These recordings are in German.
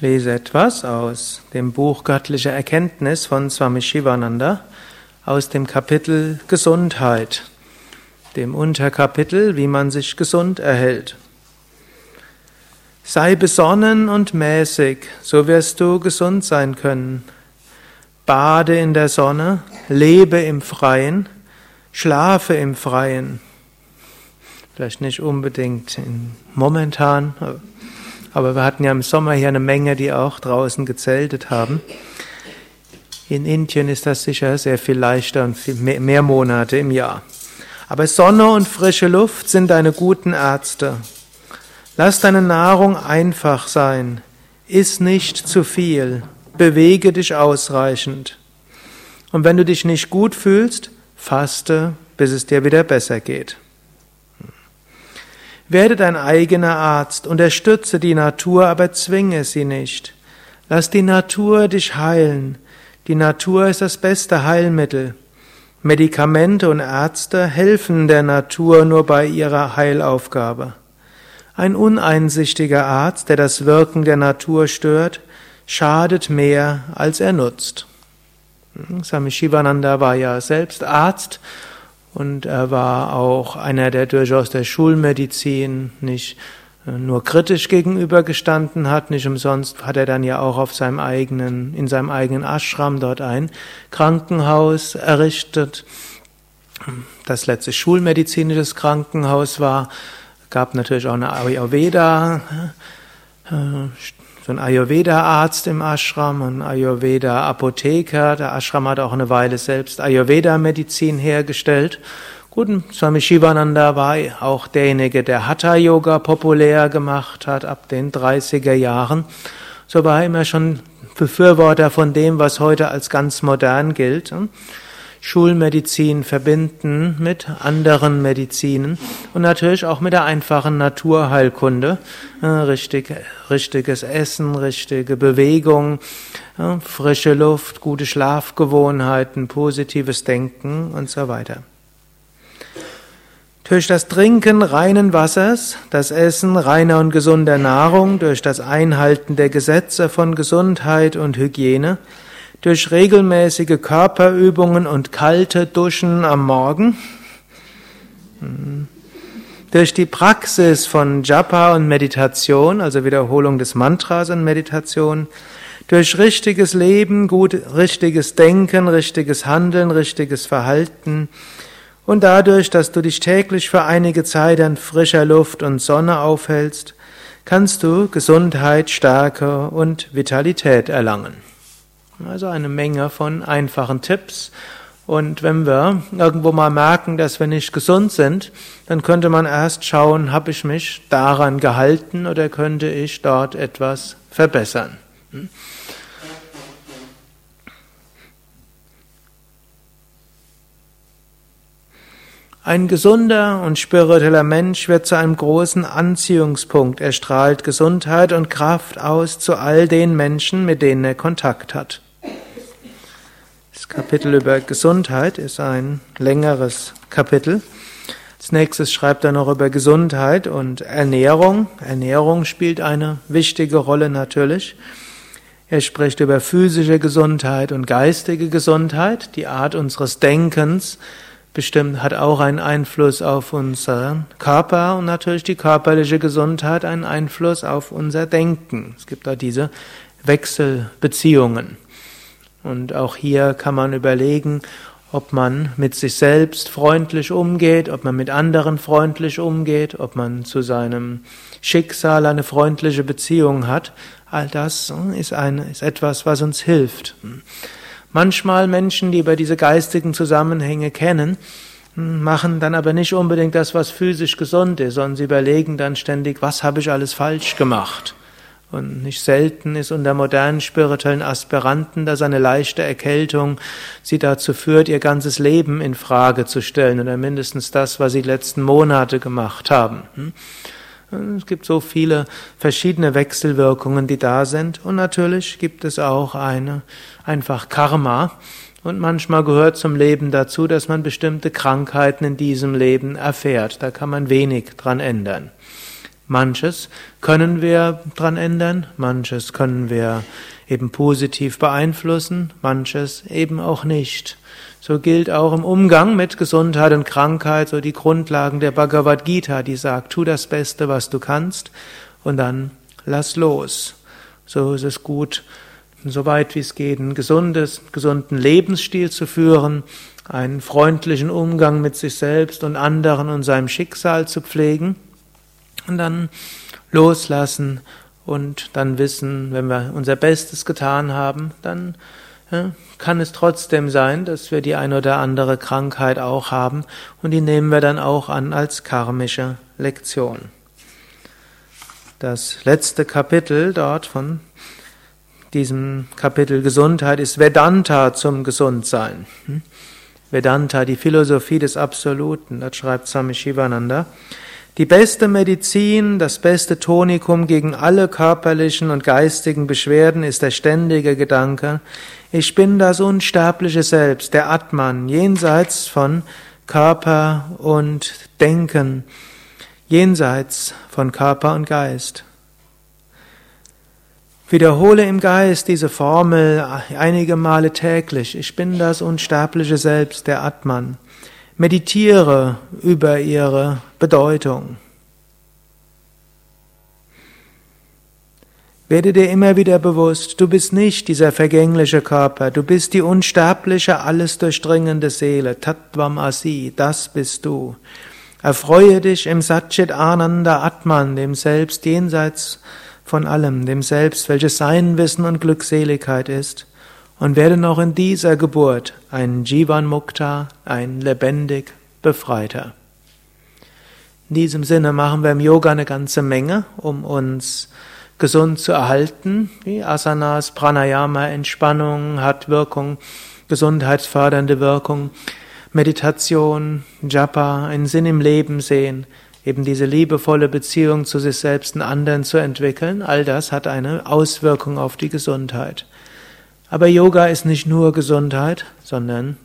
Lese etwas aus dem Buch Göttliche Erkenntnis von Swami Shivananda aus dem Kapitel Gesundheit, dem Unterkapitel, wie man sich gesund erhält. Sei besonnen und mäßig, so wirst du gesund sein können. Bade in der Sonne, lebe im Freien, schlafe im Freien. Vielleicht nicht unbedingt momentan, aber wir hatten ja im Sommer hier eine Menge, die auch draußen gezeltet haben. In Indien ist das sicher sehr viel leichter und viel mehr, mehr Monate im Jahr. Aber Sonne und frische Luft sind deine guten Ärzte. Lass deine Nahrung einfach sein. Iss nicht zu viel. Bewege dich ausreichend. Und wenn du dich nicht gut fühlst, faste, bis es dir wieder besser geht. Werde dein eigener Arzt, unterstütze die Natur, aber zwinge sie nicht. Lass die Natur dich heilen. Die Natur ist das beste Heilmittel. Medikamente und Ärzte helfen der Natur nur bei ihrer Heilaufgabe. Ein uneinsichtiger Arzt, der das Wirken der Natur stört, schadet mehr, als er nutzt. Swami Shivananda war ja selbst Arzt und er war auch einer, der durchaus der Schulmedizin nicht äh, nur kritisch gegenübergestanden hat. Nicht umsonst hat er dann ja auch auf seinem eigenen, in seinem eigenen Ashram dort ein Krankenhaus errichtet, das letzte schulmedizinisches Krankenhaus war. Gab natürlich auch eine Ayurveda ein Ayurveda-Arzt im Ashram, ein Ayurveda-Apotheker. Der Ashram hat auch eine Weile selbst Ayurveda-Medizin hergestellt. Gut, Swami Shivananda war auch derjenige, der Hatha-Yoga populär gemacht hat ab den 30er Jahren. So war er immer schon Befürworter von dem, was heute als ganz modern gilt. Schulmedizin verbinden mit anderen Medizinen und natürlich auch mit der einfachen Naturheilkunde. Richtig, richtiges Essen, richtige Bewegung, frische Luft, gute Schlafgewohnheiten, positives Denken und so weiter. Durch das Trinken reinen Wassers, das Essen reiner und gesunder Nahrung, durch das Einhalten der Gesetze von Gesundheit und Hygiene, durch regelmäßige Körperübungen und kalte Duschen am Morgen, hm. durch die Praxis von Japa und Meditation, also Wiederholung des Mantras und Meditation, durch richtiges Leben, gut, richtiges Denken, richtiges Handeln, richtiges Verhalten und dadurch, dass du dich täglich für einige Zeit an frischer Luft und Sonne aufhältst, kannst du Gesundheit, Stärke und Vitalität erlangen. Also eine Menge von einfachen Tipps. Und wenn wir irgendwo mal merken, dass wir nicht gesund sind, dann könnte man erst schauen, habe ich mich daran gehalten oder könnte ich dort etwas verbessern. Hm? Ein gesunder und spiritueller Mensch wird zu einem großen Anziehungspunkt. Er strahlt Gesundheit und Kraft aus zu all den Menschen, mit denen er Kontakt hat. Kapitel über Gesundheit ist ein längeres Kapitel. Als nächstes schreibt er noch über Gesundheit und Ernährung. Ernährung spielt eine wichtige Rolle natürlich. Er spricht über physische Gesundheit und geistige Gesundheit. Die Art unseres Denkens bestimmt hat auch einen Einfluss auf unseren Körper und natürlich die körperliche Gesundheit einen Einfluss auf unser Denken. Es gibt da diese Wechselbeziehungen. Und auch hier kann man überlegen, ob man mit sich selbst freundlich umgeht, ob man mit anderen freundlich umgeht, ob man zu seinem Schicksal eine freundliche Beziehung hat. All das ist, ein, ist etwas, was uns hilft. Manchmal Menschen, die über diese geistigen Zusammenhänge kennen, machen dann aber nicht unbedingt das, was physisch gesund ist, sondern sie überlegen dann ständig, was habe ich alles falsch gemacht? Und nicht selten ist unter modernen spirituellen Aspiranten, dass eine leichte Erkältung sie dazu führt, ihr ganzes Leben in Frage zu stellen oder mindestens das, was sie letzten Monate gemacht haben. Hm? Es gibt so viele verschiedene Wechselwirkungen, die da sind. Und natürlich gibt es auch eine, einfach Karma. Und manchmal gehört zum Leben dazu, dass man bestimmte Krankheiten in diesem Leben erfährt. Da kann man wenig dran ändern. Manches können wir dran ändern, manches können wir eben positiv beeinflussen, manches eben auch nicht. So gilt auch im Umgang mit Gesundheit und Krankheit so die Grundlagen der Bhagavad Gita, die sagt, tu das Beste, was du kannst und dann lass los. So ist es gut, so weit wie es geht, einen gesundes, gesunden Lebensstil zu führen, einen freundlichen Umgang mit sich selbst und anderen und seinem Schicksal zu pflegen und dann loslassen und dann wissen, wenn wir unser Bestes getan haben, dann ja, kann es trotzdem sein, dass wir die ein oder andere Krankheit auch haben und die nehmen wir dann auch an als karmische Lektion. Das letzte Kapitel dort von diesem Kapitel Gesundheit ist Vedanta zum Gesundsein. Hm? Vedanta, die Philosophie des Absoluten, das schreibt Swami Shivananda. Die beste Medizin, das beste Tonikum gegen alle körperlichen und geistigen Beschwerden ist der ständige Gedanke, ich bin das unsterbliche Selbst, der Atman, jenseits von Körper und Denken, jenseits von Körper und Geist. Wiederhole im Geist diese Formel einige Male täglich. Ich bin das unsterbliche Selbst, der Atman. Meditiere über ihre Bedeutung. Werde dir immer wieder bewusst, du bist nicht dieser vergängliche Körper, du bist die unsterbliche, alles durchdringende Seele, Tattvam Asi, das bist du. Erfreue dich im Satchit Ananda Atman, dem Selbst jenseits von allem, dem Selbst, welches Sein, Wissen und Glückseligkeit ist und werde noch in dieser Geburt ein Jivan Mukta, ein lebendig Befreiter. In diesem Sinne machen wir im Yoga eine ganze Menge, um uns gesund zu erhalten. Wie Asanas, Pranayama, Entspannung hat Wirkung, gesundheitsfördernde Wirkung, Meditation, Japa, einen Sinn im Leben sehen, eben diese liebevolle Beziehung zu sich selbst und anderen zu entwickeln, all das hat eine Auswirkung auf die Gesundheit. Aber Yoga ist nicht nur Gesundheit, sondern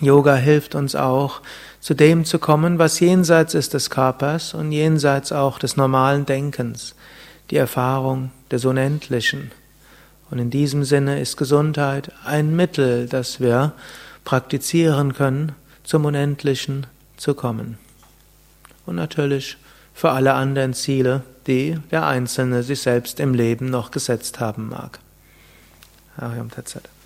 Yoga hilft uns auch, zu dem zu kommen, was jenseits ist des Körpers und jenseits auch des normalen Denkens, die Erfahrung des Unendlichen. Und in diesem Sinne ist Gesundheit ein Mittel, das wir praktizieren können, zum Unendlichen zu kommen. Und natürlich für alle anderen Ziele, die der Einzelne sich selbst im Leben noch gesetzt haben mag. how Him that said it.